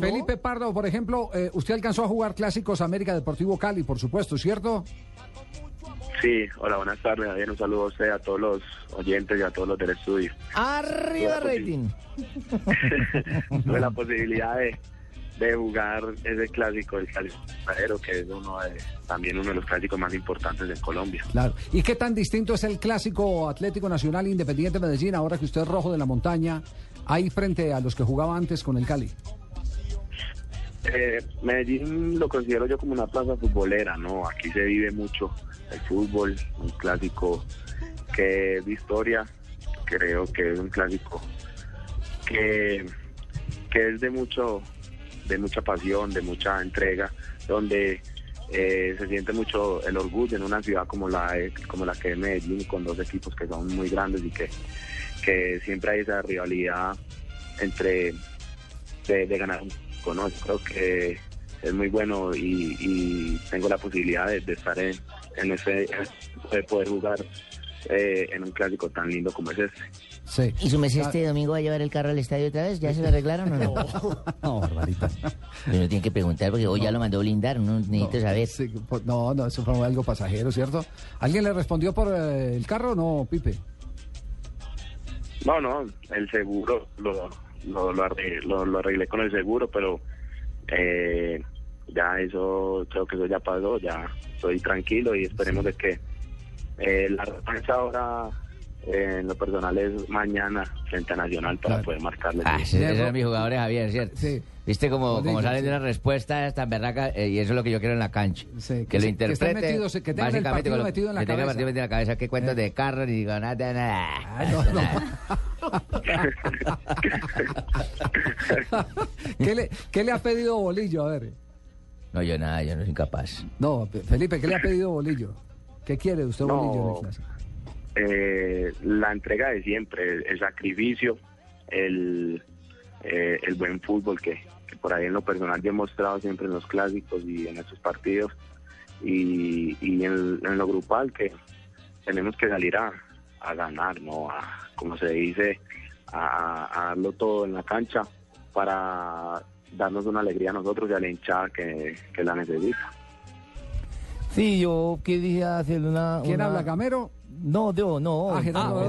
Felipe Pardo, por ejemplo, eh, usted alcanzó a jugar clásicos América Deportivo Cali, por supuesto, ¿cierto? Sí, hola, buenas tardes. Javier. Un saludo a usted, a todos los oyentes y a todos los del estudio. Arriba rating. Tuve la posibilidad de, de jugar ese clásico, el Madero, que es uno de, también uno de los clásicos más importantes en Colombia. Claro. ¿Y qué tan distinto es el clásico Atlético Nacional Independiente Medellín ahora que usted es rojo de la montaña, ahí frente a los que jugaba antes con el Cali? Eh, Medellín lo considero yo como una plaza futbolera, ¿no? Aquí se vive mucho el fútbol, un clásico que de historia, creo que es un clásico que, que es de mucho, de mucha pasión, de mucha entrega, donde eh, se siente mucho el orgullo en una ciudad como la como la que es Medellín, con dos equipos que son muy grandes y que, que siempre hay esa rivalidad entre de, de ganar conozco, creo que es muy bueno y, tengo la posibilidad de, estar en, en, ese, de poder jugar eh, en un clásico tan lindo como es este. Sí. ¿Y su mes este domingo va a llevar el carro al estadio otra vez? ¿Ya se lo arreglaron o no? No, barbarita. Pero tiene que preguntar porque hoy ya lo mandó blindar, uno necesita saber. no, no, eso fue algo pasajero, ¿cierto? ¿Alguien le respondió por eh, el carro o no, Pipe? No, no, el seguro lo, lo, lo, arreglé, lo, arreglé con el seguro, pero eh, ya eso, creo que eso ya pasó, ya estoy tranquilo y esperemos de que eh, la respuesta ahora eh, en lo personal es mañana frente a Nacional para poder marcarle. Ah, esos mis jugadores, Javier, ¿cierto? Sí. Viste como, como salen de una respuesta tan berraca eh, y eso es lo que yo quiero en la cancha. que, lo interprete. Que, metido, que tenga el partido metido en la que cabeza. Tenga el partido metido en la cabeza. Que cuentos de carro y digo nada, nada. Ah, no, no. ¿Qué, le, ¿Qué le ha pedido Bolillo? A ver. No, yo nada, yo no soy incapaz. No, Felipe, ¿qué le ha pedido Bolillo? ¿Qué quiere usted, Bolillo, eh, la entrega de siempre, el, sacrificio, el, eh, el buen fútbol que, por ahí en lo personal yo he mostrado siempre en los clásicos y en estos partidos y, y en, lo grupal que tenemos que salir a, a ganar, ¿no? A, como se dice, a, a, darlo todo en la cancha para darnos una alegría a nosotros y a la hinchada que, que la necesita. Sí, yo quería hacerle una... ¿Quién habla, Camero? No, yo, no. Ah, ah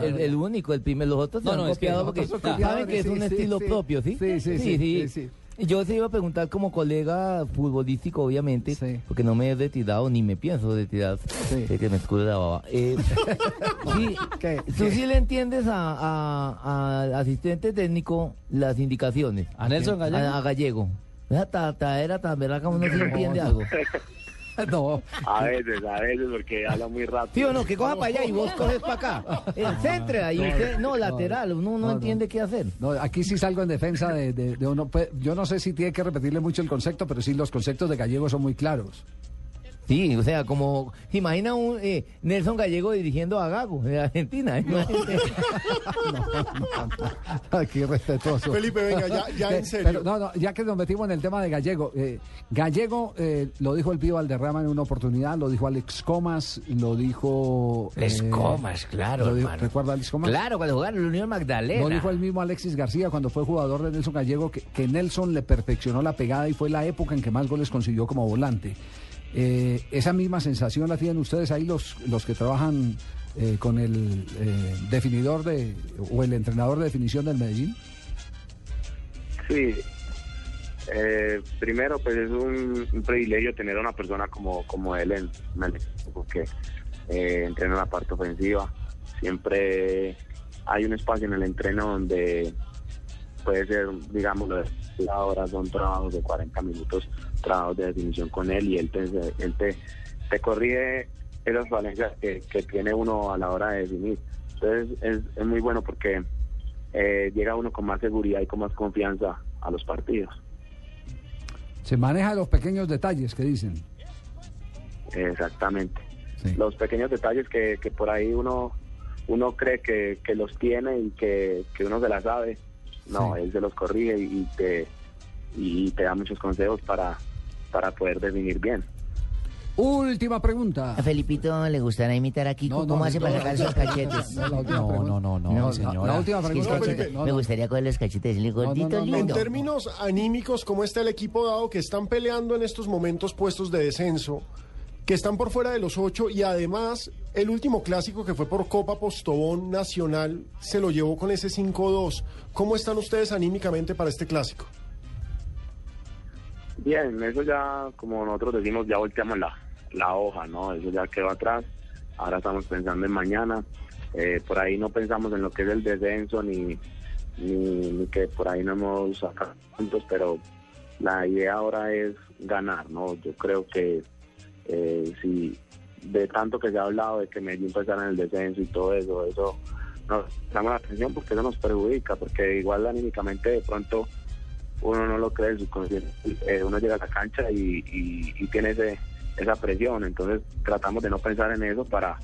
el, único, el primer, los otros no, no, copiado porque saben que es un estilo propio, ¿sí? Sí, sí, sí. sí, Yo se iba a preguntar como colega futbolístico, obviamente, porque no me he retirado ni me pienso retirar, sí. que me escude la baba. Eh, sí, ¿Tú sí le entiendes a, asistente técnico las indicaciones? ¿A Nelson Gallego? A, Gallego. Esa era tan verdad que uno sí entiende algo. No. A veces, a veces, porque habla muy rápido. Sí o no, que coja para allá y vos coges para acá. El centro, ahí usted, no, lateral, uno no, entiende qué hacer. No, aquí sí salgo en defensa de, de, uno. Pues, yo no sé si tiene que repetirle mucho el concepto, pero sí los conceptos de Gallego son muy claros. Sí, o sea, como imagina un eh, Nelson Gallego dirigiendo a Gago de Argentina. no, Aquí respetuoso. Felipe, venga, ya, ya en serio. no, no, ya que nos metimos en el tema de Gallego, eh, Gallego eh, lo dijo el Pío Valderrama en una oportunidad, lo dijo Alex Comas, lo dijo. Alex Comas, claro. ¿Recuerda Alex Comas? Claro, cuando jugaron en la Unión Magdalena. Lo dijo el mismo Alexis García cuando fue jugador de Nelson Gallego, que, que Nelson le perfeccionó la pegada y fue la época en que más goles consiguió como volante. Eh, ¿Esa misma sensación la tienen ustedes ahí los, los que trabajan eh, con el eh, definidor de o el entrenador de definición del Medellín? Sí. primero, pues es un, privilegio tener a una persona como, como él en, Medellín, porque entrena la parte ofensiva. Siempre hay un espacio en el entreno donde puede ser, digamos, la hora son trabajos de 40 minutos, trabajos de definición con él y él te, él te, te corrige esas falencias que, tiene uno a la hora de definir. Entonces es, es muy bueno porque eh, llega uno con más seguridad y con más confianza a los partidos. Se maneja los pequeños detalles que dicen. Exactamente. Los pequeños detalles que, que por ahí uno uno cree que, que los tiene y que, que uno se las sabe no, él se los corrige y te, y te da muchos consejos para, para poder definir bien. Última pregunta. A Felipito le gustará imitar aquí cómo hace para sacar sus cachetes. No, no, no, no, señora. La última pregunta. me gustaría coger los cachetes y le gordito lindo. En términos anímicos, ¿cómo está el equipo dado que están peleando en estos momentos puestos de descenso? Que están por fuera de los ocho y además el último clásico que fue por Copa Postobón Nacional se lo llevó con ese 5-2. ¿Cómo están ustedes anímicamente para este clásico? Bien, eso ya, como nosotros decimos, ya volteamos la, la hoja, ¿no? Eso ya quedó atrás. Ahora estamos pensando en mañana. Eh, por ahí no pensamos en lo que es el descenso ni, ni, que por ahí no hemos sacado puntos, pero la idea ahora es ganar, ¿no? Yo creo que eh, si de tanto que se ha hablado de que Medellín estar en el descenso y todo eso, eso nos llama la atención porque eso nos perjudica, porque igual anímicamente de pronto uno no lo cree eh, uno llega a la cancha y, y, tiene ese, esa presión, entonces tratamos de no pensar en eso para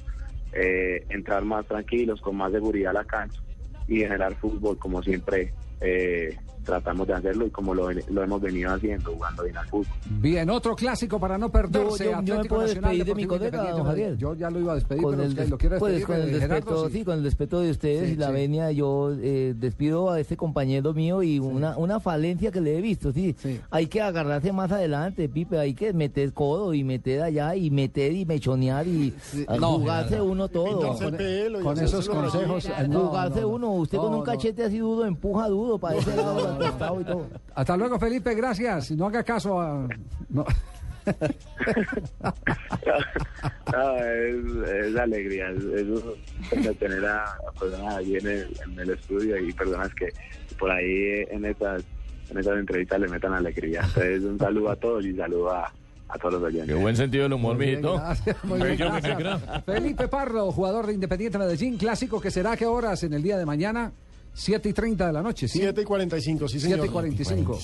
eh, entrar más tranquilos, con más seguridad a la cancha y generar fútbol como siempre eh, tratamos de hacerlo y como lo, hemos venido haciendo, jugando bien al fútbol. Bien, otro clásico para no perderse. Yo, yo, me puedo despedir de mi colega, don Javier. Yo ya lo iba a despedir, con pero el, lo quiero pues, con el respeto, sí. con el respeto de ustedes y la venia, yo eh, despido a este compañero mío y una, una falencia que le he visto, sí. Hay que agarrarse más adelante, Pipe, hay que meter codo y meter allá y meter y mechonear y jugarse uno todo. Con, esos consejos. jugarse uno, usted con un cachete así duro empuja duro para ese lado hasta luego, Felipe, gracias. No haga caso a... No. es, alegría, es, tener a, personas ahí en el, estudio y personas que por ahí en esas, en esas entrevistas le metan alegría. Entonces, un saludo a todos y saludo a, todos los oyentes. Qué buen sentido del humor, mijito. Felipe Pardo, jugador de Independiente Medellín, clásico que será qué horas en el día de mañana. 7 y 30 de la noche, ¿sí? 7 y 45, sí, señor. 7 y 45.